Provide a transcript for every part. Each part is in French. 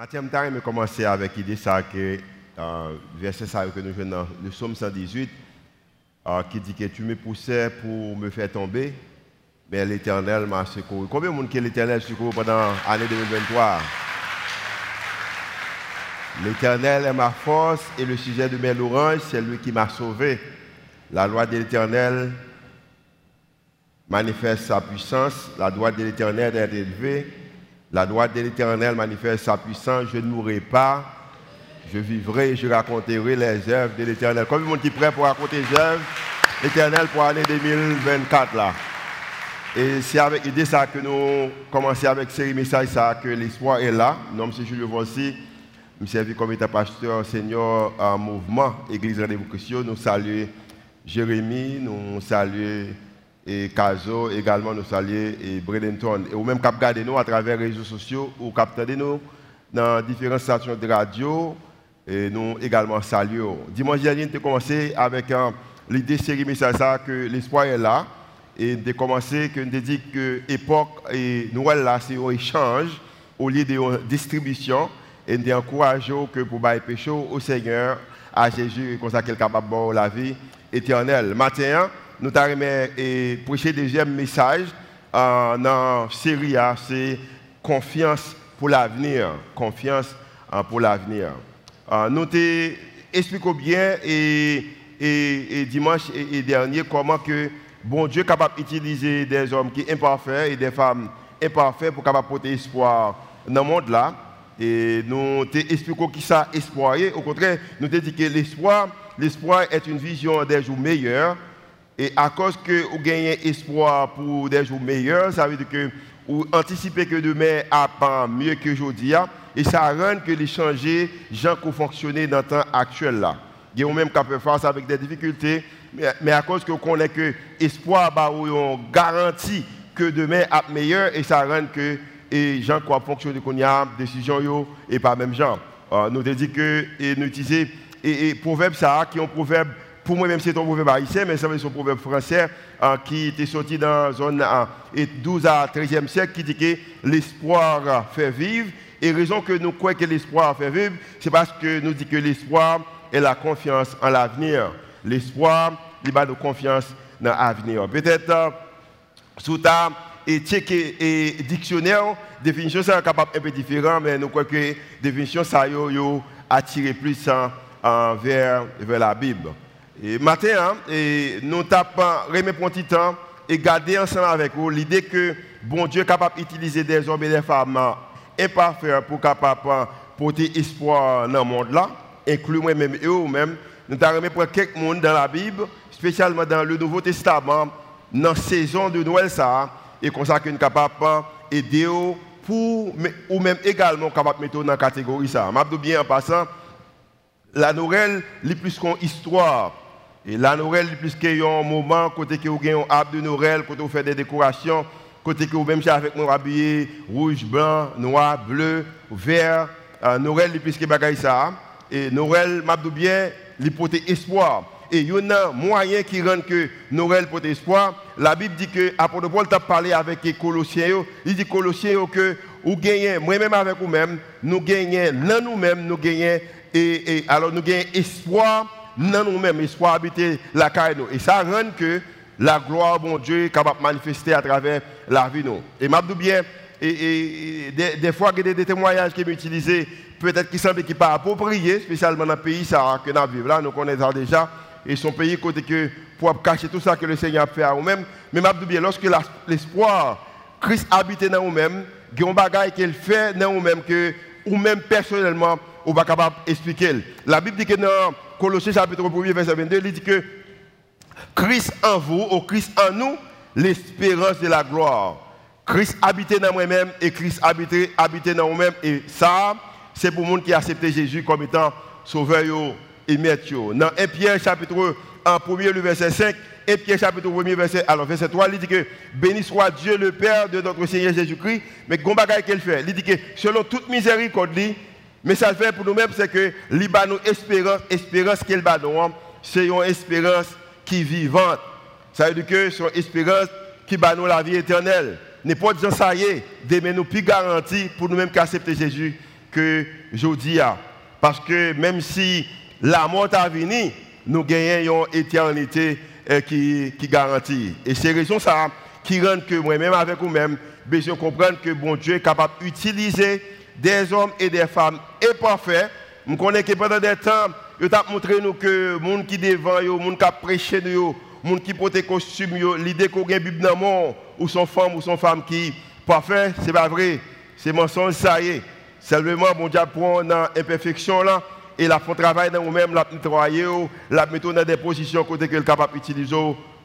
Mathieu Mtari me commencé avec l'idée ça que euh, verset ça que nous dans le psaume 118 euh, qui dit que tu me poussais pour me faire tomber, mais l'Éternel m'a secouru. Combien de monde que l'Éternel secouru pendant l'année 2023 L'Éternel est ma force et le sujet de mes louanges, c'est lui qui m'a sauvé. La loi de l'Éternel manifeste sa puissance, la droite de l'Éternel est élevée, la droite de l'Éternel manifeste sa puissance, je ne mourrai pas, je vivrai et je raconterai les œuvres de l'Éternel. De monde qui est prêt pour raconter les œuvres l'Éternel pour l'année 2024 là Et c'est avec l'idée que nous commençons avec série message ça que l'espoir est là. Nom M. Julio Vossi, je servi comme état pasteur seigneur en mouvement Église Rendez-vous. Nous saluons Jérémie, nous saluons et Caso, également nous saluons et Bradenton. Et ou même cap garder nous à travers les réseaux sociaux ou cap nous dans différentes stations de radio et nous également saluons. Dimanche dernier, nous avons commencé avec euh, l'idée série message que l'espoir est là. Et avons commencé que nous dit que l'époque et Noël là, c'est un échange au lieu de distribution. Et nous encourageons que pour bailler péché au Seigneur, à Jésus, comme ça qu'il capable de la vie éternelle. Matin, nous avons prêché le deuxième message euh, dans la série, hein, c'est confiance pour l'avenir. Confiance euh, pour l'avenir. Euh, nous expliquons bien et, et, dimanche et, dernier comment que bon Dieu est capable d'utiliser des hommes qui sont imparfaits et des femmes imparfaites pour capable porter espoir dans le monde là. Et nous expliquons qui ça espoir. Au contraire, nous te que l'espoir, l'espoir est une vision des jours meilleurs. Et à cause que vous gagnez espoir pour des jours meilleurs, ça veut dire que vous anticipez que demain pas mieux que aujourd'hui. Et ça rend que les changer, gens qui fonctionner dans le temps actuel là. Il y a même qui faire face avec des difficultés, mais à cause que vous connaissez que l'espoir, bah, on garantit que demain est meilleur et ça rend que et gens qui fonctionner qu'on y a décision et pas même gens. Euh, nous avons dit que nous utilisons et, et proverbe ça qui est un proverbe pour moi même c'est un proverbe haïtien mais c'est un proverbe français euh, qui était sorti dans la zone 12 à 13e siècle qui dit que l'espoir fait vivre et raison que nous croyons que l'espoir fait vivre c'est parce que nous dit que l'espoir est la confiance en l'avenir. L'espoir, il a de confiance dans l'avenir. Peut-être euh, sous ta et et dictionnaire, définition ça capable un peu différent, mais nous croyons que définition ça yo, plus vers, vers la Bible. Et matin, hein, et nous tapons, remet pour un petit temps et garder ensemble avec vous l'idée que bon Dieu est capable d'utiliser des hommes et des femmes imparfaits pour capable porter espoir dans le monde là, inclus moi-même et vous-même. Nous avons pour quelques monde dans la Bible, spécialement dans le Nouveau Testament, dans la saison de Noël ça, et comme ça nous sommes capables d'aider pour, ou même également capable de mettre dans la catégorie ça. Je bien en passant, la Noël, est plus qu'une histoire. Et la Noël, est plus qu'un moment, côté que vous avez un arbre de Noël, côté vous faites des décorations, côté que vous même avec mon habillé rouge, blanc, noir, bleu, vert. Euh, Noël, est plus que bagaille ça. Et Noël, je bien, il porte espoir. Et il y a un moyen qui rend que Noël porte espoir. La Bible dit que Apôtre Paul t'a parlé avec les Colossiens. Il dit Colossiens que vous gagnez, moi-même avec vous-même, nous gagnons nous-mêmes, nous gagnons, et, alors nous gagnons espoir dans nous-mêmes, espoir habiter la carrière. Et ça rend que la gloire, bon Dieu, est capable de manifester à travers la vie. Nous. Et je bien, et, des, fois, il y a des témoignages qui sont utilisés, peut-être qui semblent qui pas appropriés, spécialement dans le pays ça, que nous vivons là, nous connaissons déjà et son pays côté que pour cacher tout ça que le Seigneur a fait à nous-mêmes. Mais je bien, lorsque l'espoir, Christ habite dans nous-mêmes, il y a un bagage qu'il fait dans nous-mêmes que ou même personnellement, on va capable d'expliquer. La Bible dit que dans Colossiens chapitre 1 verset 22, il dit que Christ en vous, ou Christ en nous, l'espérance de la gloire. Christ habite dans moi-même et Christ habite, dans nous-mêmes. Et ça, c'est pour le monde qui a accepté Jésus comme étant sauveur et maître. Dans 1 Pierre chapitre 1, premier le verset 5, 1 Pierre chapitre 1 verset, alors verset 3, il dit que béni soit Dieu le Père de notre Seigneur Jésus-Christ. Mais Gombagaï qu'elle fait, il dit que selon toute miséricorde, mais ça fait pour nous-mêmes, c'est que l'Ibano espérance, espérance qu'elle bat c'est une espérance qui est vivante. Ça veut dire que c'est une espérance qui bat la vie éternelle. N'importe quoi ça y est, demain nous plus garanti pour nous-mêmes qu'accepter Jésus que je dis. Parce que même si la mort a venu, nous gagnons une éternité euh, qui, qui garantit. Et c'est raison ça qui rend que moi-même avec vous-même, besoin comprendre que bon Dieu est capable d'utiliser des hommes et des femmes imparfaits. Je connais que pendant des temps, il a montré nous que les gens qui devant, les gens qui prêchent, les gens qui portent des costumes, l'idée qu'on a une Bible dans ou son femme ou son femme qui parfait, ce n'est pas vrai. C'est mensonge, ça y est. Seulement, bon Dieu prend dans l'imperfection là et la font travail dans nous-mêmes, la nettoyer, la mettre dans des positions côté que est capable d'utiliser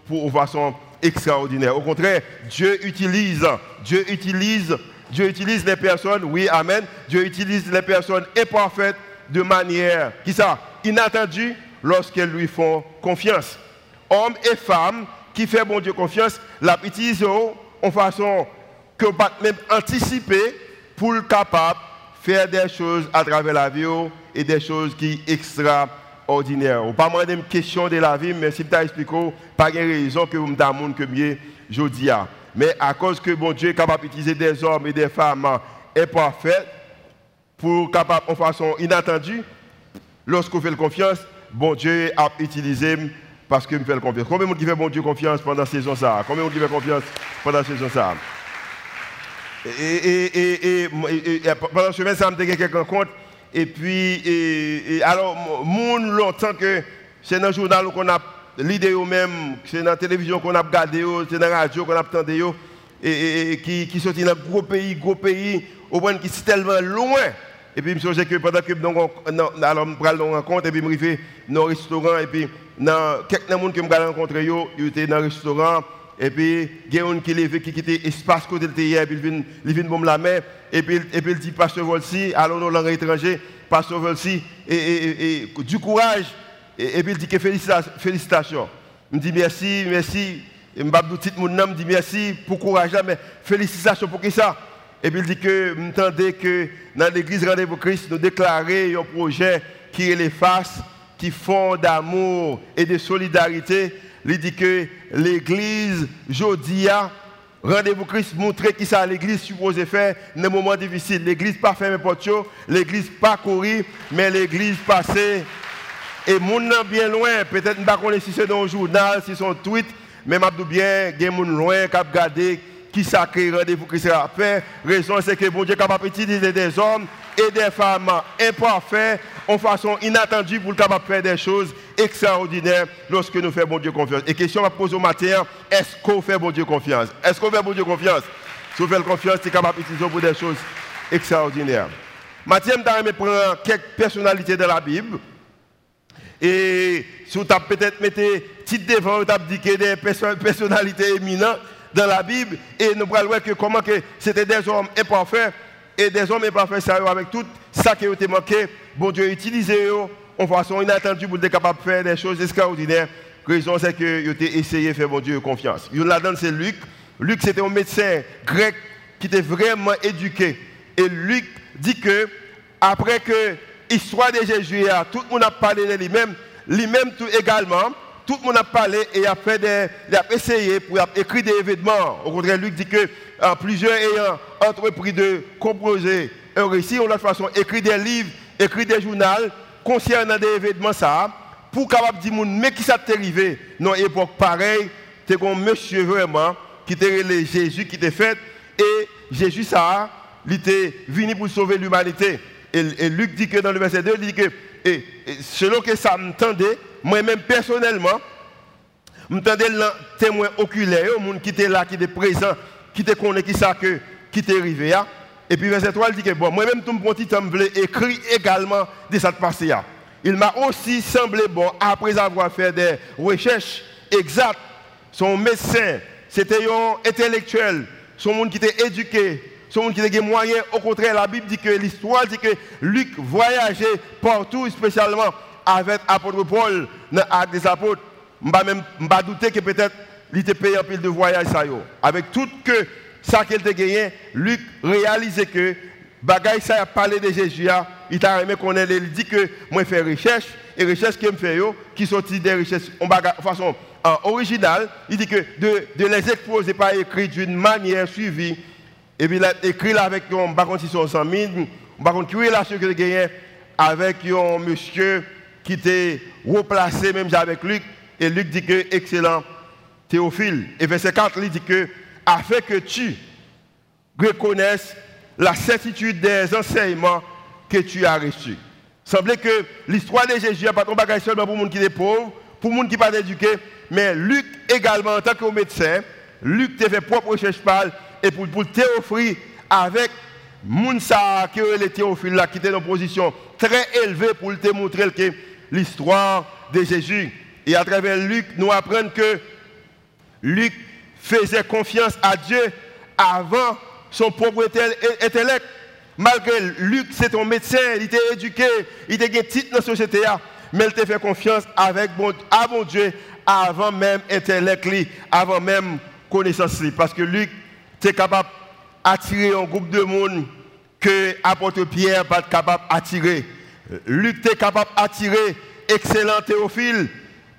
pour une façon extraordinaire. Au contraire, Dieu utilise, Dieu utilise, Dieu utilise les personnes, oui, amen. Dieu utilise les personnes imparfaites de manière, qui ça, inattendue lorsqu'elles lui font confiance. Hommes et femmes qui font bon Dieu confiance, la utilisent en façon que même anticiper pour le capable faire des choses à travers la vie et des choses qui extraordinaires. On pas demander une question de la vie, mais si tu as expliqué, pas de raison que vous me demandez que mieux je dis. Mais à cause que bon Dieu est capable d'utiliser des hommes et des femmes imparfaits pour capable en façon inattendue, lorsqu'on fait confiance, bon Dieu a utilisé parce qu'il me fait confiance. Combien de monde qui fait bon Dieu confiance pendant la saison ça Combien de qui fait confiance pendant la saison ça et, pendant ce semaine, ça me fait quelques rencontres. Et puis, alors, monde longtemps que c'est dans le journal qu'on a l'idée même, c'est dans la télévision qu'on a regardé, c'est dans la radio qu'on a entendu, et, qui, qui sorti dans gros pays, gros pays, au point qui sont tellement loin. Et puis, je me suis que pendant que prendre une rencontre, et puis je suis dans un restaurant, et puis, quelques personnes que je rencontré, ils étaient dans le restaurant. Et puis, il y a un qui lève, qui quitte l'espace côté de hier, et puis il vient bomber la main, et puis, et puis il dit, Pasteur Volsi, allons dans langue étrangère, Pasteur Volsi, et, du courage, et, puis il dit que félicitations. Il me dit merci, merci. Et je me dit, mon nom, dit merci pour courage, mais félicitations pour qui ça? Et puis il dit que, que dans l'église Rendez-vous Christ, nous déclarer un projet qui est les qui font d'amour et de solidarité il dit que l'église, Jodia, rendez-vous Christ, montrer qui ça l'église supposée faire dans les moments difficiles. L'église pas fermée porte, l'église pas courir, mais l'église passée. Et moun bien loin, peut-être pas si c'est dans un journal, si c'est un tweet, mais m'a bien, a moun loin qui a regardé qui sacré rendez-vous Christ a fait. Raison c'est que bon Dieu est capable d'utiliser des hommes et des femmes imparfaits en façon inattendue pour capable faire des choses extraordinaires lorsque nous faisons bon Dieu confiance. Et question à poser au matin, est-ce qu'on fait bon Dieu confiance? Est-ce qu'on fait bon Dieu confiance? Si vous faites confiance, c'est capable d'utiliser pour des choses extraordinaires. Mathieu, je prendre quelques personnalités de la Bible. Et si vous avez peut-être mis titre devant, vous avez dit que des personnalités éminentes dans la Bible. Et nous allons voir que comment que c'était des hommes imparfaits et des hommes imparfaits sérieux avec tout ça qui a été manqué. Bon Dieu utilisé en façon inattendue pour être capable de faire des choses extraordinaires. La raison, c'est qu'il a essayé de faire bon Dieu confiance. Il là c'est Luc. Luc, c'était un médecin grec qui était vraiment éduqué. Et Luc dit que, après que l'histoire de Jésus, tout le monde a parlé de lui-même, lui-même tout également, tout le monde a parlé et a fait des, a essayé pour écrire des événements. Au contraire, Luc dit que euh, plusieurs ayant entrepris de composer un récit, ou de façon écrit des livres, écrit des journaux concernant des événements ça, pour capable dire mais qui ça arrivé? Dans époque pareille, c'est un monsieur vraiment qui était Jésus qui était fait. Et Jésus ça, il était venu pour sauver l'humanité. Et, Luc dit que dans le verset 2, il dit que et, selon que ça m'entendait, moi-même personnellement, m'entendais le témoin oculaire, le monde qui était là, qui était présent, qui était connu, qui ça que qui était arrivé. Hein. Et puis verset 3, il dit que bon, moi-même, tout mon petit voulait écrire également de cette partie là. Il m'a aussi semblé bon, après avoir fait des recherches exactes, son médecin, c'était un intellectuel, son monde qui était éduqué, son monde qui était moyen. Au contraire, la Bible dit que l'histoire dit que Luc voyageait partout, spécialement avec l'apôtre Paul dans l'acte des apôtres. Je ne pas douter que peut-être il était payé un pile de voyage. Avec tout que ça qu'il a gagné, Luc réalisait que bagaille ça a parlé de Jésus, il t'a aimé qu'on il dit que moi fais recherche et recherche qu'il me fait qui sortit des recherches en façon originale, il dit que de, de les exposer pas écrit d'une manière suivie et puis il a écrit là avec un bagon si son 100 000 Par contre, quelle relation que gagné avec un monsieur qui était replacé même avec Luc. Et Luc dit que excellent Théophile. Et verset 4, il dit que afin que tu reconnaisses la certitude des enseignements que tu as reçus. Semblait que l'histoire de Jésus n'est pas un bagage seulement pour les gens qui sont pauvres, pour les gens qui ne sont pas éduqués, mais Luc également, en tant que médecin, Luc t'a fait propre recherche et pour, pour t'offrir avec Mounsa qui est Théophile qui était dans une position très élevée pour te montrer que l'histoire de Jésus. Et à travers Luc, nous apprenons que Luc faisait confiance à Dieu avant son propre intellect. Malgré Luc, c'est un médecin, il était éduqué, il était titre dans la société, mais il te fait confiance avec bon, à bon Dieu avant même intellect, avant même connaissance. Parce que Luc, tu es capable d'attirer un groupe de monde que apôtre Pierre n'est pas capable d'attirer. Luc est capable d'attirer excellent Théophile.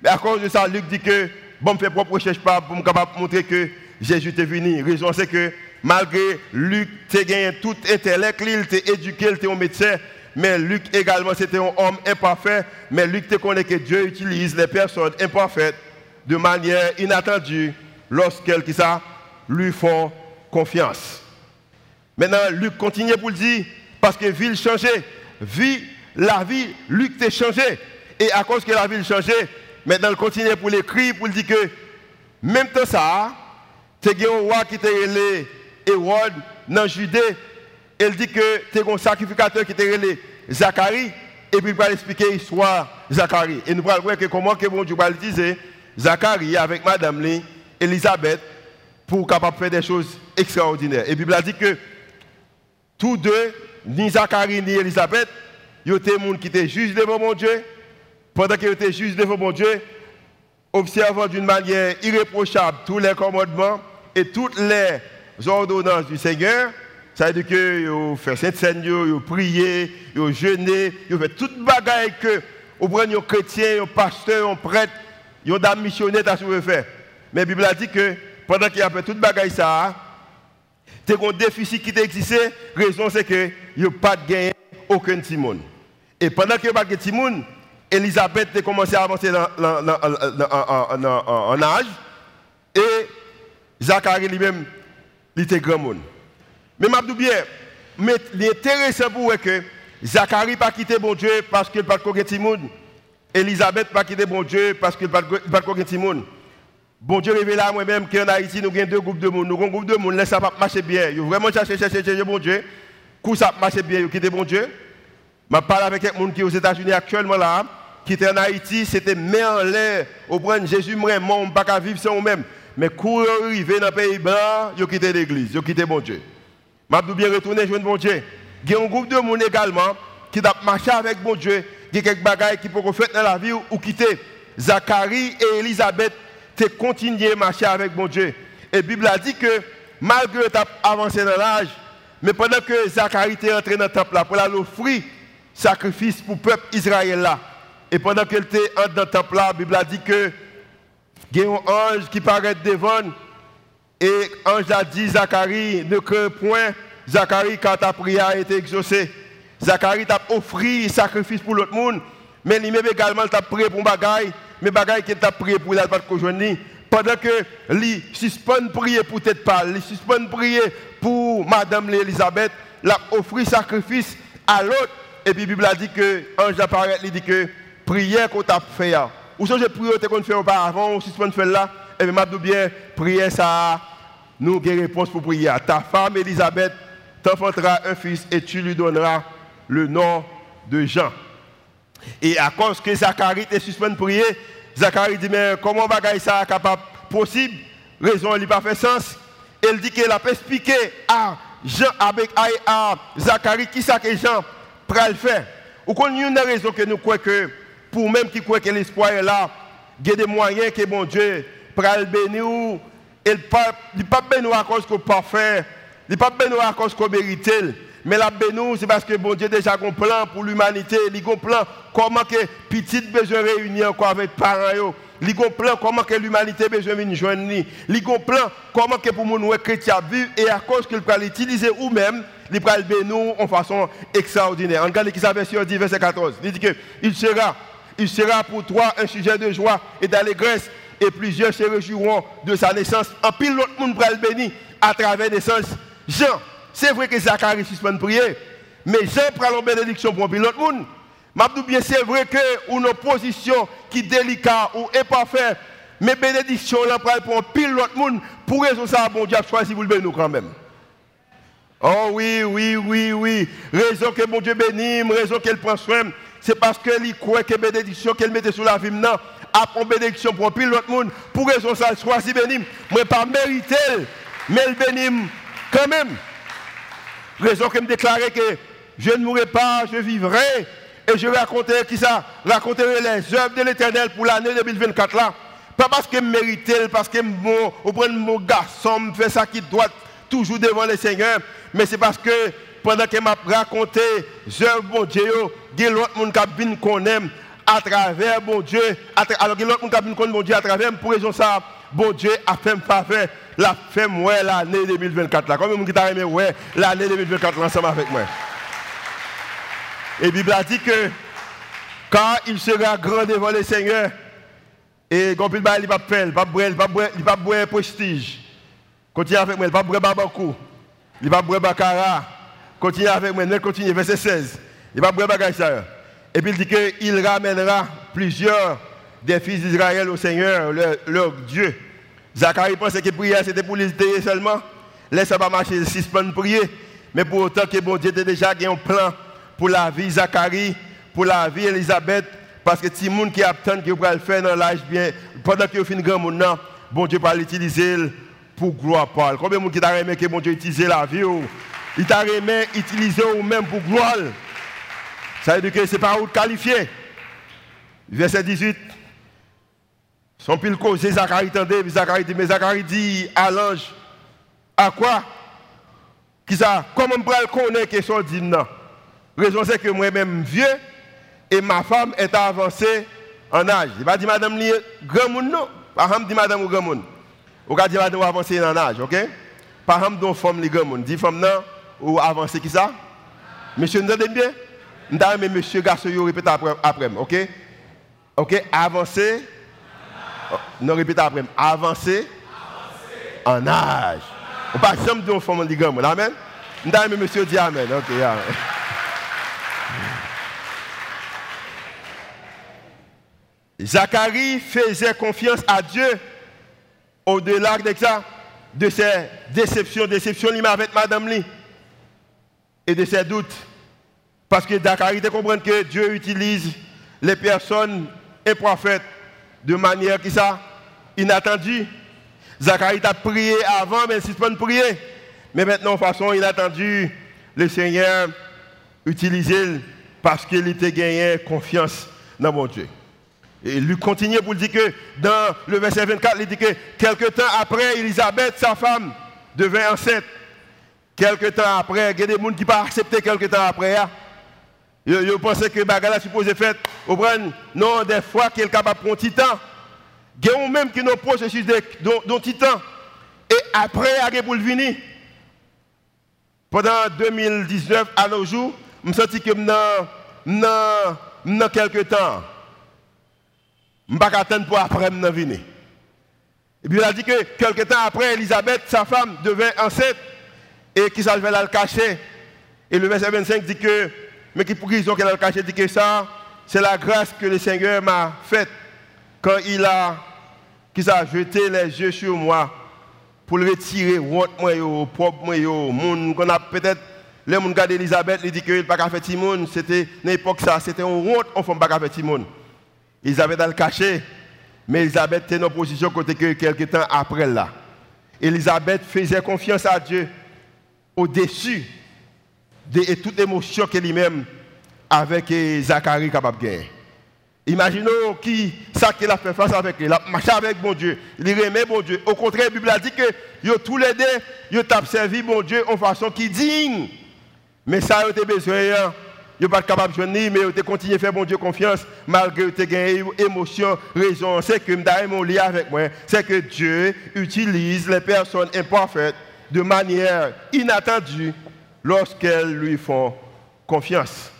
Mais à cause de ça, Luc dit que, bon, je fais propre recherche pas pour montrer que Jésus est venu. La raison, c'est que malgré Luc, tu gagné tout intellect, il t'a éduqué, il un médecin, mais Luc également, c'était un homme imparfait, mais Luc te connaît que Dieu utilise les personnes imparfaites de manière inattendue lorsqu'elles lui font Maintenant, Luc continue pour le dire, parce que vie changeait, vie, la vie, Luc t'a changé. Et à cause que la ville changeait, maintenant il continue pour l'écrire, pour dire que même temps ça, as un roi qui était relé Hérode dans Judée. Il dit que as un sacrificateur qui était relé Zacharie. Et puis il va expliquer l'histoire Zacharie. Et nous allons voir que comment que bon Dieu va utiliser Zacharie avec Madame Elisabeth, pour capable faire des choses extraordinaires. Et la Bible a dit que tous deux, ni Zacharie ni Elisabeth, ils étaient des gens qui étaient juges devant mon Dieu pendant qu'il était juste devant mon Dieu, observant d'une manière irréprochable tous les commandements et toutes les ordonnances du Seigneur, ça veut dire que vous fait cette scène, vous priez, vous jeûnez, vous faites toute bagaille que vous prenez un chrétien, un pasteur, un prêtre, un dame missionnaire, ça vous faire. Mais la Bible a dit que pendant qu'il y a fait toute bagaille ça, c'est un déficit qui existait, la raison c'est que n'y a pas de gain aucun Timon. Et pendant qu'il n'y a pas de Timon, Elisabeth a commencé à avancer en âge et Zacharie lui-même, était grand monde. Mais je bien, mais l'intéressant pour que Zacharie n'a pas quitté bon Dieu parce qu'il n'a pas de monde. Elisabeth n'a pas quitté bon Dieu parce qu'il n'a pas de monde. Bon Dieu révèle à moi-même qu'en Haïti, nous avons deux groupes de monde. Nous avons un groupe de monde, ça pas marcher bien. Ils vraiment cherché, cherché, cherché bon Dieu. Coup ça marche bien, ils quitté bon Dieu. Je parle avec quelqu'un qui est aux États-Unis actuellement là qui était en Haïti, c'était mis en l'air. Au point Jésus vraiment, on ne peut pas vivre sans nous-mêmes. Mais quand arrivé dans le pays blanc, ils quitté l'église, ils quitté bon Dieu. Je bien retourner jouer bon Dieu. Il y a un groupe de monde également qui a marché avec bon Dieu. Il y a quelques bagailles qui peuvent faire dans la vie ou quitter. Zacharie et Elisabeth continué à marcher avec bon Dieu. Et la Bible a dit que malgré tu avancé dans l'âge, mais pendant que Zacharie était entré dans le temple pour aller offrir sacrifice pour le peuple Israël et pendant qu'elle était dans le temple la Bible a dit que il y a un ange qui paraît devant. Et l'ange a dit Zacharie, ne crains point, Zacharie, quand ta prière a été exaucée. Zacharie t'a offert sacrifice pour l'autre monde, mais lui-même également t'a prié pour bagaille, mais bagaille qu'il t'a prié pour la pas de Pendant que lui suspend prier pour tête pâle, lui suspend prier pour Madame Elisabeth, l'a offert sacrifice à l'autre. Et puis la Bible a dit que l'ange apparaît, il dit que prière qu'on t'a fait. Ou si je prie qu'on fait auparavant, ou tu faire là, et bien, je bien, prière ça, nous avons une réponse pour prier. Ta femme Elisabeth t'enfantera un fils et tu lui donneras le nom de Jean. Et à cause que Zacharie est suspendu de prier, Zacharie dit, mais comment bagaille ça capable? Possible Raison, il n'a pas fait sens. Elle dit qu'elle a expliqué à Jean avec à Zacharie qui ça que Jean le faire. Ou qu'on y a une raison que nous croyons que pour même qui croient que l'espoir est là, il y a des moyens que mon Dieu le bénir. Il n'est pas béni à cause qu'on parfait, il n'est pas béni à cause qu'on mérite. Mais la bénou, c'est parce que bon Dieu déjà un plan pour l'humanité. Il a un plan comment que petite besoin réunir encore avec parents. Il a un plan comment que l'humanité besoin de joindre. Il a un plan comment que pour nous chrétiens vivre et à cause qu'il peut l'utiliser ou même il peut le bénou en façon extraordinaire. En regarde qui sa version 10 verset 14. Il dit que il sera il sera pour toi un sujet de joie et d'allégresse et plusieurs se réjouiront de sa naissance. En pile l'autre monde va le bénir à travers naissance. Jean, c'est vrai que Zacharie suspend prier, mais Jean prend la bénédiction pour l'autre monde. bien, c'est vrai que une opposition qui est délicate ou imparfaite, mais bénédiction là pour pile l'autre monde, pour raison ça, bon Dieu a choisi vous le bénir quand même. Oh oui, oui, oui, oui. Raison que mon Dieu bénit, raison qu'elle prend soin, c'est parce qu'elle croit que bénédiction qu'elle mettait sur la vie maintenant, a bénédiction pour pile l'autre monde, pour raison ça, choisi béni, mais pas mérité, mais elle bénit quand même. Raison que me déclarer que je ne mourrai pas, je vivrai. Et je raconter qui ça? Raconter les œuvres de l'éternel pour l'année 2024 là. Pas parce que je mérite, parce que mon, mon garçon me fait ça qui doit toujours devant le Seigneur, mais c'est parce que pendant que m'a raconté œuvres mon Dieu, il y a l'autre monde qui connaît à travers mon Dieu, alors que l'autre monde qui connaît mon Dieu à travers, pour raison ça, bon Dieu a fait faveur la fait moi l'année 2024 là. Combien de gens qui ouais l'année 2024 ensemble avec moi Et Bible a dit que quand il sera grand devant le Seigneur, et quand il va pas faire, il ne va pas prestige. Continue avec moi, il va pas boire babakou, il va pas boire bakara. Continue avec moi, continue, verset 16. Il va boire ça. Et puis il dit qu'il ramènera plusieurs des fils d'Israël au Seigneur, leur Dieu. Zacharie pensait que prière c'était pour les seulement. Laisse pas marcher de prier. Mais pour autant que bon Dieu était déjà un plan pour la vie Zacharie, pour la vie Elisabeth, parce que si monde qui attend que vous le faire dans l'âge bien, pendant que vous finissez grand monde, bon Dieu va l'utiliser pour gloire Paul. Combien de monde qui t'a aimé que bon Dieu utilise la vie Il t'a aimé utiliser ou même pour gloire. Ça veut dire que ce n'est pas où qualifié. Verset 18. Son pile cause, Zacharie tendait, dit, mais Zacharie dit à l'ange, à quoi? Qui ça? Comment on peut connaître que dit non Raison c'est que moi-même vieux et ma femme est avancée en âge. Il va dire madame grand monde non? Ham dit madame ou grand monde. Ou va dire madame avancée en âge, OK? Ham don femme grand monde. Dit femme non? Ou avancée qui ça? Monsieur nous entendez bien? M'ta mais monsieur garçon répète après après, OK? OK, avancé non, répétez après. Avancer en âge. On pas jamais dire femme de gamme. Amen. Nous monsieur dit Amen. Ok. Zacharie faisait confiance à Dieu au-delà de ça, de ses déceptions, déceptions avec Madame Lee et de ses doutes. Parce que Zacharie comprend que Dieu utilise les personnes et prophètes de manière qui ça inattendue. Zacharie a prié avant, mais il pas prier. Mais maintenant, de façon inattendue, le Seigneur utilisé parce qu'il était gagné confiance dans mon Dieu. Et lui continue pour dire que dans le verset 24, il dit que quelque temps après, Elisabeth, sa femme, devint enceinte. Quelque temps après, il y a des gens qui n'ont pas accepté quelque temps après. Je pense que Bagala supposé fait, non, des fois qu'il est capable de temps. Il y a même qui nous processus d'un petit temps. Et après, il y a le. Pendant 2019, à nos jours, je me sens que dans quelques temps, je ne pas attendre pour après venir. Et puis il a dit que quelques temps après, Elisabeth, sa femme, devint enceinte et qui s'en la le cacher? Et le verset 25 dit que mais qui pour raison qu'elle a caché dit que ça, c'est la grâce que le Seigneur m'a faite quand il a, qu'il a jeté les yeux sur moi pour le retirer honte moi propre moi peut-être les gens regardent Elisabeth il dit que il pas faire Timon c'était l'époque ça c'était une honte on fait pas faire Timon Elisabeth a le caché mais Elisabeth était en position côté que quelques temps après là. Elisabeth faisait confiance à Dieu au-dessus de toute émotion qu'il lui-même avec Zacharie capable de. Imaginons qui ça qu'il a fait face avec lui, il a marché avec bon Dieu, il remet bon Dieu. Au contraire, la Bible a dit que tous les deux, ils ont servi bon Dieu en façon qui digne. Mais ça, vous avez besoin, vous n'êtes pas capable de joindre, mais vous continuez à faire bon Dieu confiance, malgré que avez émotion, raison. C'est que je mon lien avec moi. C'est que Dieu utilise les personnes imparfaites de manière inattendue lorsqu'elles lui font confiance.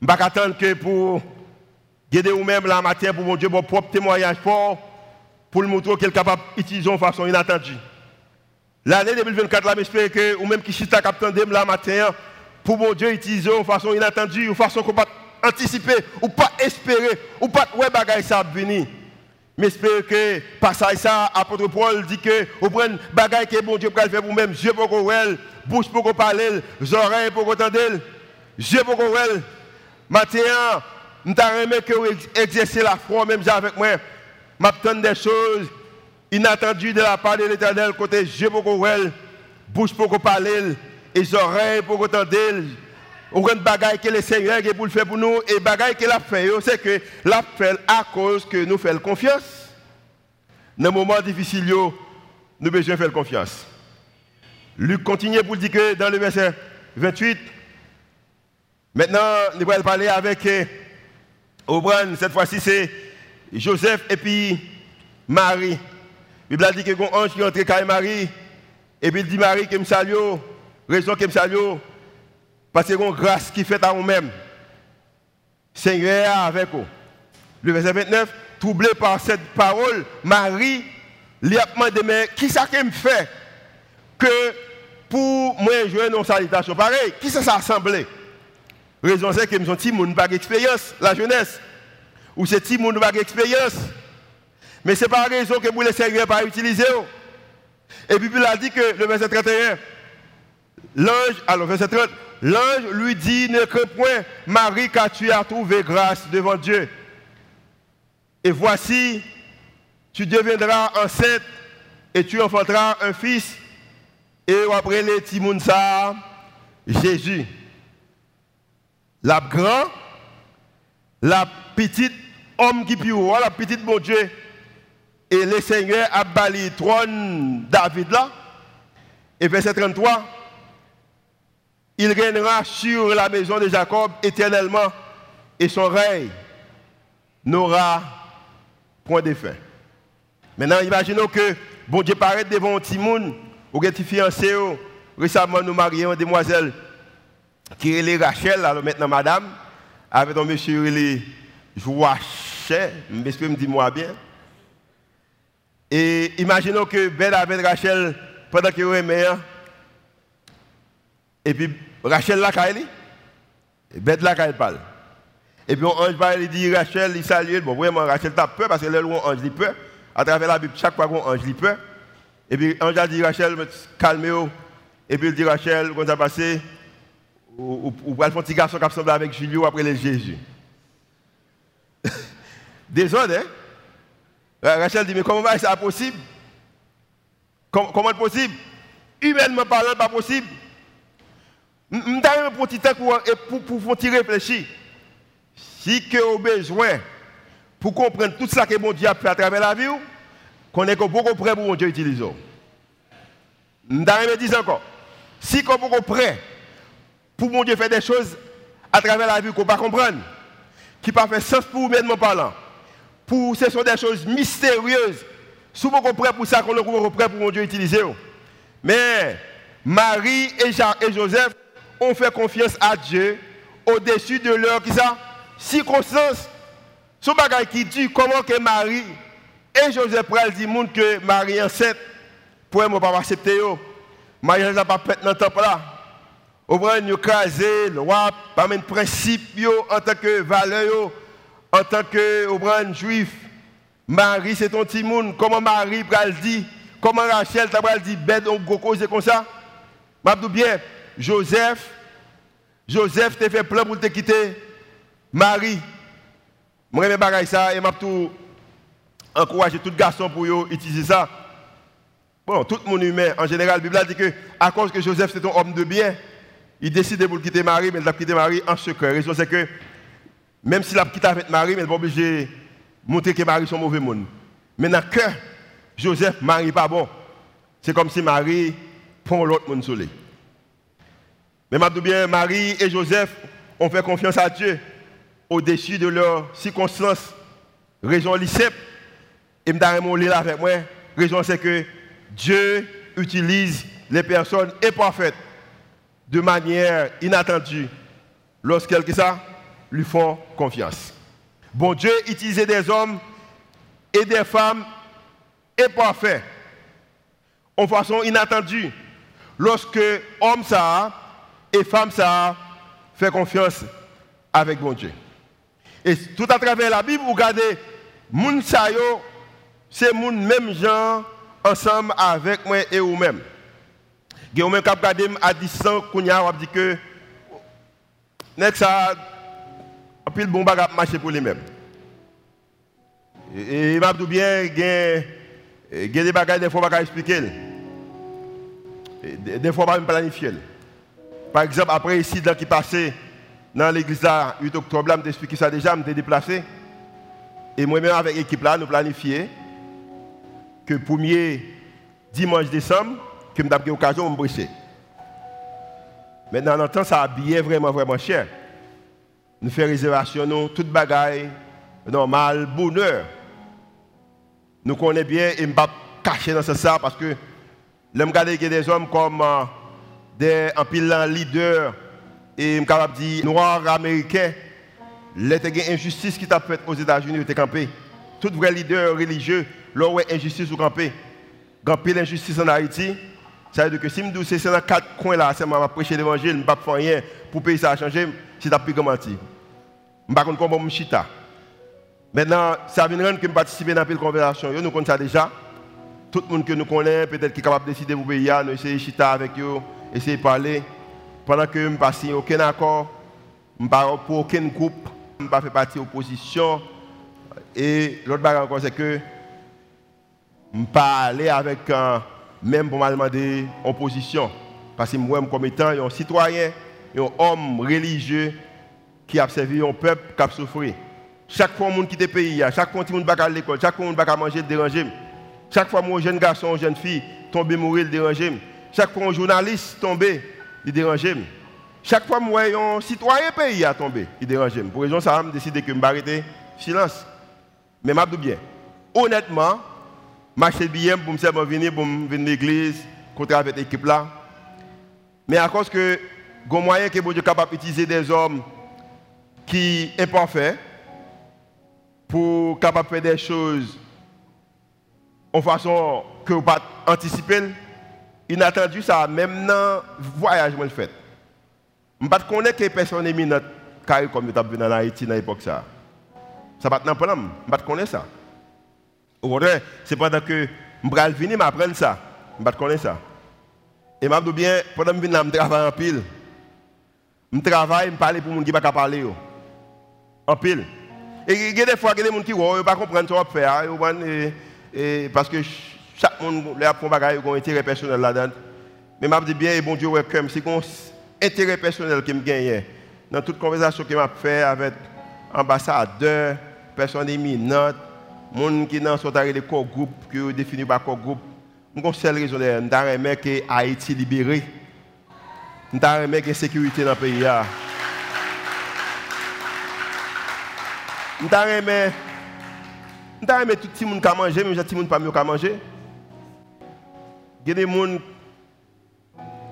Je ne vais pas attendre que pour guider vous-même la matin pour mon Dieu, mon propre témoignage fort, pour le montrer qu'elle est capable d'utiliser de façon inattendue. L'année 2024, là, j'espère que, ou même qui chita de la matin, pour mon Dieu, utiliser de façon inattendue, de façon qu'on pas anticiper, ou pas espérer, ou pas ouais bagaille ça venir. Mais j'espère que passage ça, apôtre Paul dit que vous prenez bagaille que bon Dieu peut faire vous-même, yeux pour vous bouche pour vous parler, oreilles pour vous entendre, yeux pour vous Matin, je t'ai que vous exercez la foi même avec moi. Je des choses inattendues de la part de l'éternel, côté yeux pour vous bouche pour vous parler, et oreilles pour entendre. Ou grand bagaille que le Seigneur a pour pour nous et bagaille qu'il a fait, c'est que l'a fait à cause que nous faisons confiance. Dans les moments difficiles, nous avons besoin de faire confiance. Luc continue pour dire que dans le verset 28, maintenant, nous allons parler avec Aubran, cette fois-ci c'est Joseph et puis Marie. La Bible dit que un ange qui entre avec Marie, et puis il dit Marie que me salue, raison que me salue, parce que une grâce qui fait à vous-même. Seigneur avec vous. Le verset 29, troublé par cette parole, Marie lui a demandé, mais qui ça qui me fait que pour moi jouer une salutation pareille, qui ça ça semblé Raison c'est que nous sommes petits pas d'expérience, la jeunesse. Ou c'est petit monde pas d'expérience. Mais ce n'est pas raison que vous Seigneur pas utiliser. Et puis il a dit que le verset 31, l'ange, alors verset 30, l'ange lui dit, ne crains point, Marie, car tu as trouvé grâce devant Dieu. Et voici, tu deviendras enceinte et tu enfanteras un fils. Et après les Timounsa, Jésus. La grande, la petite homme qui pue, la petite mon Dieu. Et le Seigneur a bali trône David là. Et verset 33. Il régnera sur la maison de Jacob éternellement et son règne n'aura point de fin. Maintenant, imaginons que bon Dieu paraît devant un petit monde, ou un fiancé, récemment nous marions une demoiselle qui est Rachel, alors maintenant madame, avec un monsieur qui Joachim, j'espère me dire moi bien. Et imaginons que Ben avec Rachel, pendant que vous aimez, et puis Rachel là, elle et Bête là, elle parle. Et puis ange parle, il dit Rachel, il salue. Bon, vraiment, Rachel a peur parce que là où ange dit peur, à travers la Bible, chaque fois qu'on ange dit peur. Et puis ange a dit Rachel, calmez-vous. Et puis il dit Rachel, quand ça passé, ou, ou, ou un petit garçon qui avec Julio après le Jésus. Désolé, hein? Rachel dit, mais comment c'est possible? Comment, comment est possible? Humainement parlant, pas possible. Je vais pour petit temps pour, réfléchir. Si que avez besoin pour comprendre tout ça que mon Dieu a fait à travers la vie, qu'on est beaucoup prêt pour mon Dieu utiliser. Je vais dire encore. Si êtes beaucoup prêt pour mon Dieu faire des choses à travers la vie qu'on ne pas comprendre, qui ne pas faire sens pour vous-même parlant, pour ce sont des choses mystérieuses, si vous êtes prêt pour ça, qu'on est prêt pour mon Dieu utiliser. Mais Marie et Joseph on fait confiance à Dieu au-dessus de leur qui ça, circonstance. Ce bagage qui dit comment que Marie et Joseph pral dit monde que Marie est enceinte pour moi pas accepter. Marie n'a pas fait dans le temple là. Au moins nous craser loi pas même principe yo en tant que valeur en tant que au juif. Marie c'est ton petit monde comment Marie pral dit comment Rachel t'a dit bête on cause comme ça. M'a bien Joseph, Joseph t'a fait plein pour te quitter. Marie, je ça et m'a tout encouragé tout garçon pour utiliser ça. Bon, tout le monde humain, en général, la Bible dit que à cause que Joseph c'est un homme de bien, il décide de quitter Marie, mais il a quitté Marie en secret. La raison c'est que même s'il a quitté avec Marie, mais il n'est pas obligé de montrer que Marie est un mauvais monde. Maintenant que Joseph, Marie pas bon, c'est comme si Marie prend l'autre monde soleil. Mais Marie et Joseph ont fait confiance à Dieu au-dessus de leurs circonstances. Raison lycée, et je vais avec moi. Raison c'est que Dieu utilise les personnes imparfaites de manière inattendue lorsqu'elles lui font confiance. Bon Dieu utilisait des hommes et des femmes imparfaits en façon inattendue lorsque homme ça et femme ça fait confiance avec bon Dieu. Et tout à travers la Bible, vous regardez, moun c'est moun même gens ensemble avec moi et vous-même. Vous même cap regarder à distance, kounya on dit que nek ça en pile bon bagage marcher pour lui-même. Et il m'a dit bien il y a des bagages des fois pas expliquer. Des fois pas planifier. Par exemple, après ici qui passait dans l'église là, 8 octobre, je expliqué ça déjà, je me déplacé. Et moi-même avec l'équipe là, nous planifions que le premier dimanche décembre, que je eu l'occasion de me brosser. Maintenant, dans temps, ça habillé vraiment, vraiment cher. Nous faisons réservation, nous, toute bagaille, normal, bonheur. Nous connaissons bien et ne pas cacher dans ça parce que je regarde des hommes comme euh, des un pile leader et je dire noirs américains, les injustice qui t'a faite aux États-Unis, tu campé. Tout vrai leader religieux, là où injustice ou campé. Quand pile injustice en Haïti, ça veut dire que si je dis c'est dans quatre coins là, c'est m'a prêcher l'évangile, je ne pas faire rien pour payer ça à changer, c'est plus comment. Je ne sais pas comment je chita. Maintenant, ça vient rendre que je participe dans la conversation. Nous connaissons ça déjà. Tout le monde que nous connaissons, peut-être qui est capable de décider pour payer, nous essayons de chita avec eux, essayer de parler. Pendant que je ne passe aucun accord, je ne pas pour aucun groupe, je ne pas fait partie de l'opposition. Et l'autre chose encore, c'est que je ne pas avec un, même pour me demander en position. Parce que moi, comme étant un citoyen, un homme religieux qui a servi un peuple qui a souffert. Chaque fois que je quitte le pays, chaque fois que je vais à l'école, chaque fois que je vais manger, déranger. Chaque fois que un jeune garçon, une jeune fille tombe mourir, le déranger. Chaque fois un journaliste tombe, il dérange. Chaque fois que un citoyen pays a tombé, il dérange. Pour raison ça, je décidé que je vais arrêter silence. Mais je bien. Honnêtement, je bien pour me venir pour venir l'église, contre avec l'équipe là. Mais à cause que il moyen que Dieu capable d'utiliser des hommes qui sont imparfaits pour capable faire des choses en façon que vous pas anticiper inattendu ça même dans voyage que je fait. Je ne connais pas que personne éminente comme tu venu en Haïti dans l'époque ça. Ça pas de problème, je ne connais ça. C'est pendant que je vais venir m'apprendre ça. Je ne connais ça. Et je bien pendant que je viens je travaille en pile. Je travaille, je parle pour les gens qui ne pas parler en pile. Et il y a des fois, il y a des gens qui ne pas comprendre ce qu'on faire. Parce que chaque monde a un intérêt personnel là-dedans. Mais je dis bien, bon Dieu, welcome. C'est un intérêt personnel que je gagne. Dans toute conversation que je fais avec ambassadeurs, personnes éminentes, gens qui sont dans les corps groupes, qui définis par corps groupe, je une seule raison, je que Haïti libéré. Je veux que sécurité dans le pays. Je veux que tout le monde qui manger, mais tout le monde pas mieux manger. Il y a des gens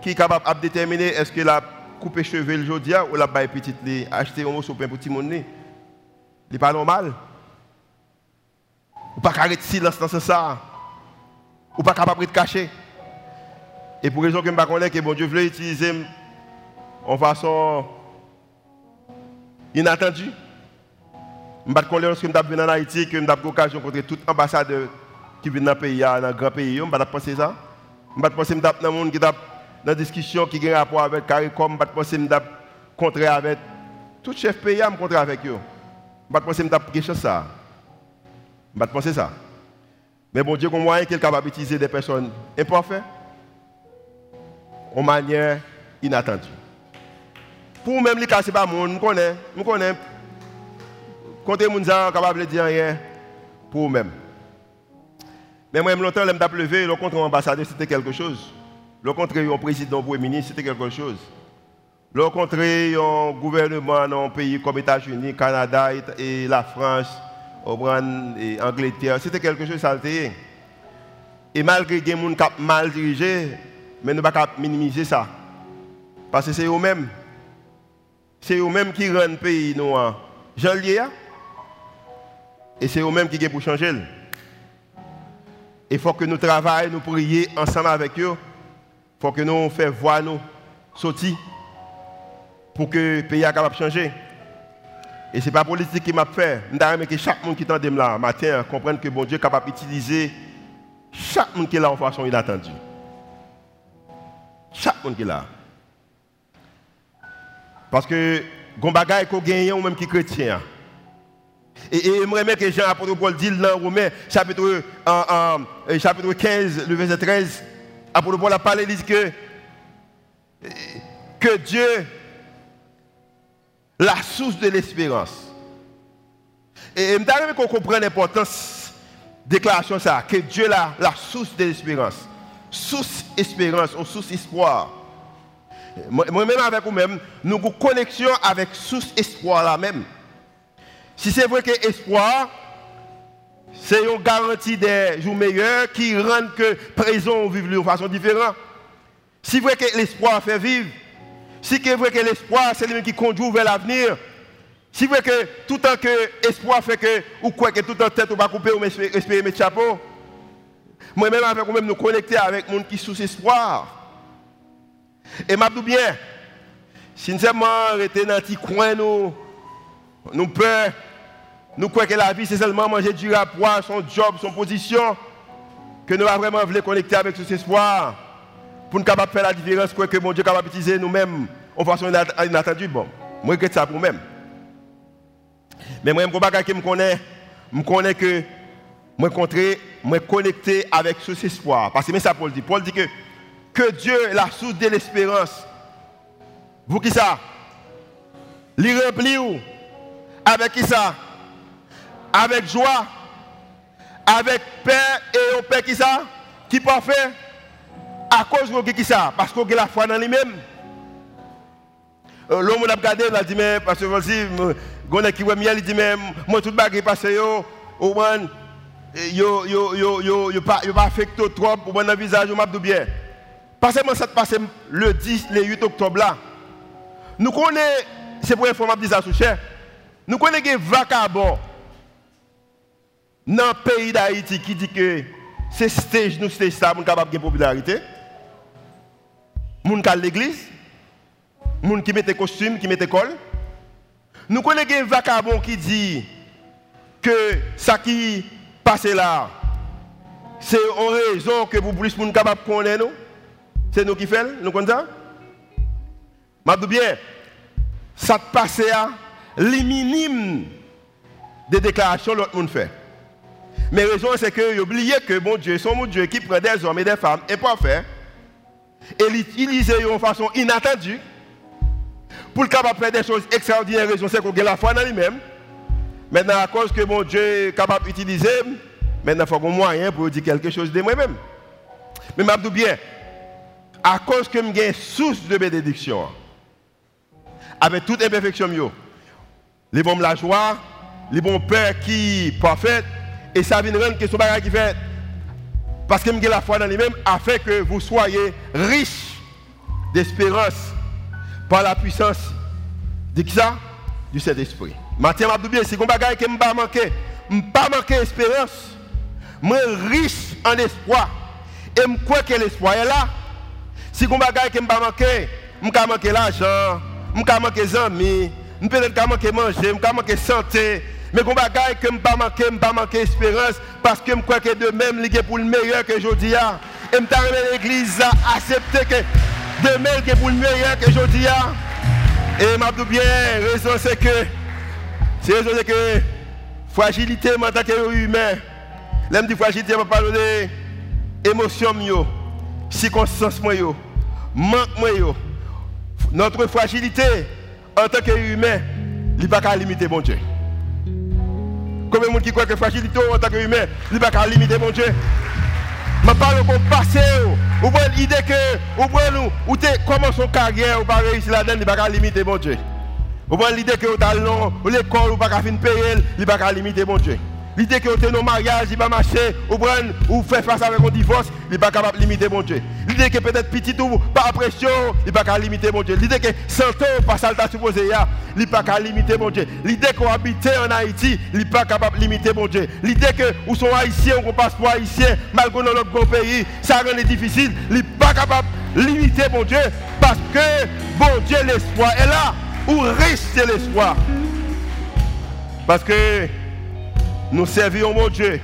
qui sont capables de déterminer est-ce que la coupe cheveux le jour ou la baille petite acheter un morceau pour petit monde. Ce n'est pas normal. Ou pas arrêter silence dans ce ça. Ou pas capable de cacher. Et pour raison que je ne pas que bon Dieu voulait utiliser en façon inattendue. Je ne pas lorsque je suis venu en Haïti, que je eu l'occasion de rencontrer tout ambassadeur qui vient dans le pays, dans le grand pays. Je ne penser ça. Je ne pense pas que dans monde qui dans la discussion qui a rapport avec CARICOM, je ne pense pas contre avec tout chef pays, je contre avec eux. Je ne pense pas quelque chose ça. Je ne pense ça? Mais bon Dieu, comment est capable d'utiliser des personnes imparfaites en manière inattendue. Pour même les cas, ce n'est pas monde, je connais, je connais. Quand les gens capable de dire rien pour eux-mêmes. Mais moi, longtemps, je me levé, le contre ambassadeur, c'était quelque chose. Le contre un président, premier ministre, c'était quelque chose. rencontrer un gouvernement dans un pays comme les États-Unis, Canada et la France, et Angleterre, c'était quelque chose de Et malgré les gens mal dirigé, mais nous ne pouvons pas minimiser ça. Parce que c'est eux-mêmes. C'est eux-mêmes qui rendent le pays noir. Jean hein? Et c'est eux-mêmes qui sont pour changer. Il faut que nous travaillions, nous prions ensemble avec eux. Il faut que nous fassions voir nous sortir pour que le pays soit capable de changer. Et ce n'est pas politique qui m'a fait. Je que chaque monde qui t'entend là, matin, comprenne que bon Dieu est capable d'utiliser chaque monde qui est là en façon inattendue. Chaque monde qui est là. Parce que, y a des gagne ou même qui chrétien. Et j'aimerais que Jean apôtre Paul dit dans Romains, chapitre, chapitre 15, le verset 13, apôtre Paul a parlé, il dit que, que Dieu la source de l'espérance. Et je veux qu'on comprenne l'importance de déclaration ça, que Dieu est la source de l'espérance. Source espérance ou source espoir. Moi-même avec vous-même, nous avons connexion avec source espoir là même. Si c'est vrai que espoir, c'est une garantie des jours meilleurs qui rendent que présent vivent de façon différente. Si c'est vrai que l'espoir fait vivre, si c'est vrai que l'espoir, c'est lui qui conduit vers l'avenir. Si vrai que tout temps que l'espoir fait que, ou quoi que tout temps tête ou pas couper ou espérer mettre chapeau. Moi-même, avec vous-même, nous connecter avec gens qui sous espoir. Et m'a bien, si nous sommes restés dans petit coin, nous, nous peur, nous croyons que la vie, c'est seulement manger du rapport, son job, son position, que nous avons vraiment voulu connecter avec ce espoir pour nous capables faire la différence, que mon Dieu capable d'utiliser nous-mêmes en façon inattendue. Bon, je ça pour moi-même. Mais moi, je je connais, je connais que je suis je connecté avec ce espoir. Parce que c'est ça Paul dit. Paul dit que, que Dieu est la source de l'espérance. Vous qui ça? L'y remplit où Avec qui ça? Avec joie? Avec paix et au paix qui ça? Qui parfait? À cause de qui ça? Parce qu'on a la foi dans lui-même. Euh, l'homme a regardé, il a dit, mais, parce que voici, il qui voit miel, il dit, mais, moi, tout le bagage passe, yo, au moins, yo, yo, yo, yo, yo, pas, yo, pas affecté trop, pour mon visage, je m'a bien. Parce que ça passe le 10, le 8 octobre là. Nous connaissons, c'est pour informer cher. Nous connaissons des vagabonds dans le pays d'Haïti qui dit que c'est stage, nous stage ça, nous capable de popularité gens qui l'église, gens qui mettent costume, qui mettent col. Nous connaissons un vagabond qui dit que ça qui passe là, c'est en raison que plus pour nous capables de connaître nous. C'est nous qui faisons, nous connaissons ça. Je bien, ça passe à les minimes des déclarations que l'autre monde fait. Mais la raison, c'est que oubliez que bon Dieu, son mon Dieu qui prend des hommes et des femmes et pas faire et l'utiliser de façon inattendue pour le capable de faire des choses extraordinaires. Raison c'est qu'on a la foi dans lui-même. Maintenant, à cause que mon Dieu est capable d'utiliser, maintenant, il faut qu'on moyen pour dire quelque chose de moi-même. Mais je bien, à cause que j'ai une source de bénédiction, avec toute imperfection, les bons la joie, les bons pères qui parfait, et ça vient rendre que ce bagage qui fait parce que la foi dans lui-même a fait que vous soyez riches d'espérance par la puissance de qui ça Du Saint-Esprit. Mathieu bien, c'est un bagage je ne pas. Je pas manquer d'espérance. Je suis riche en espoir. Et je crois que l'espoir est là. Si un bagage que je ne pas manquer, je ne manquer l'argent, je ne manquer les amis, je peux manquer manger, je ne manquer santé. Mais qu'on bagaille que je pas manquer, pas manquer espérance parce que je crois que de même il pour le meilleur que aujourd'hui Et je l'église à accepter que demain il est pour le meilleur que aujourd'hui Et m'a bien raison c'est que c'est raison c'est que fragilité en tant qu'humain. L'aime dit fragilité, je parle de émotion yo, circonstance yo, manque moi Notre fragilité en tant qu'humain, il ne peut pas limiter mon Dieu. Combien de monde qui croit que fragilité en tant qu'humain, il ne peut pas limiter mon Dieu. Je parle au passé. Ou prenez l'idée que, ou prenez ou commencez une carrière, ou pas réussir là-dedans, il pas limiter mon Dieu. Vous prenez l'idée que vous avez l'école, ou pas finir payer, il pas limiter mon Dieu. L'idée que vous avez un mariage, il va marcher, ou prendre, ou faire face avec un divorce, il n'est pas capable de limiter mon Dieu. L'idée que peut-être petit ou pas pression, il n'est pas capable de limiter mon Dieu. L'idée que 100 ans, pas ça supposé, il n'est pas capable de limiter mon Dieu. L'idée qu'on habite en Haïti, il n'est pas capable de limiter mon Dieu. L'idée que vous sont haïtiens, ou passeport haïtien, malgré notre pays, ça rend difficile, il n'est pas capable de limiter mon Dieu, parce que bon Dieu, l'espoir est là, ou reste l'espoir? Parce que nous servons mon Dieu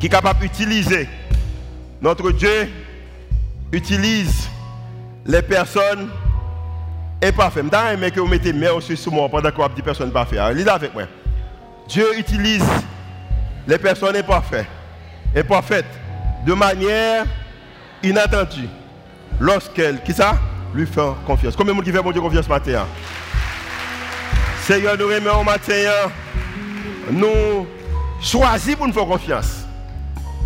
qui est capable d'utiliser. Notre Dieu utilise les personnes imparfaites. Je mais que vous mettez main sur moi pendant que vous des personnes parfaites. Lisez avec moi. Dieu utilise les personnes imparfaites, imparfaites de manière inattendue lorsqu'elles, qui ça, lui font confiance. Combien de monde qui fait mon Dieu confiance matin? Seigneur, nous remercions matin nous choisissons pour nous faire confiance.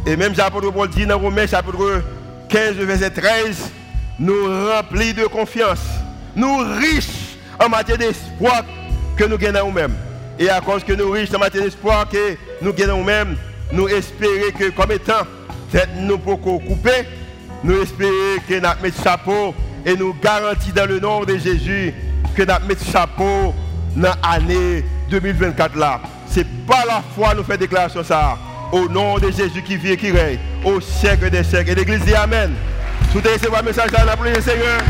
Et même l'apôtre Paul dit dans Romains chapitre 15, verset 13, nous remplis de confiance, nous riches en matière d'espoir que nous gagnons nous-mêmes. Et à cause que nous riches en matière d'espoir que nous gagnons nous-mêmes, nous espérons que comme étant nous pouvons couper, nous espérons que nous mettons chapeau et nous garantissons dans le nom de Jésus que nous mettons chapeau dans l'année 2024 là. C'est pas la foi nous fait déclaration ça. Au nom de Jésus qui vit et qui règne, au siècle des siècles. Et l'Église dit Amen. Tout est un message la prière, Seigneur.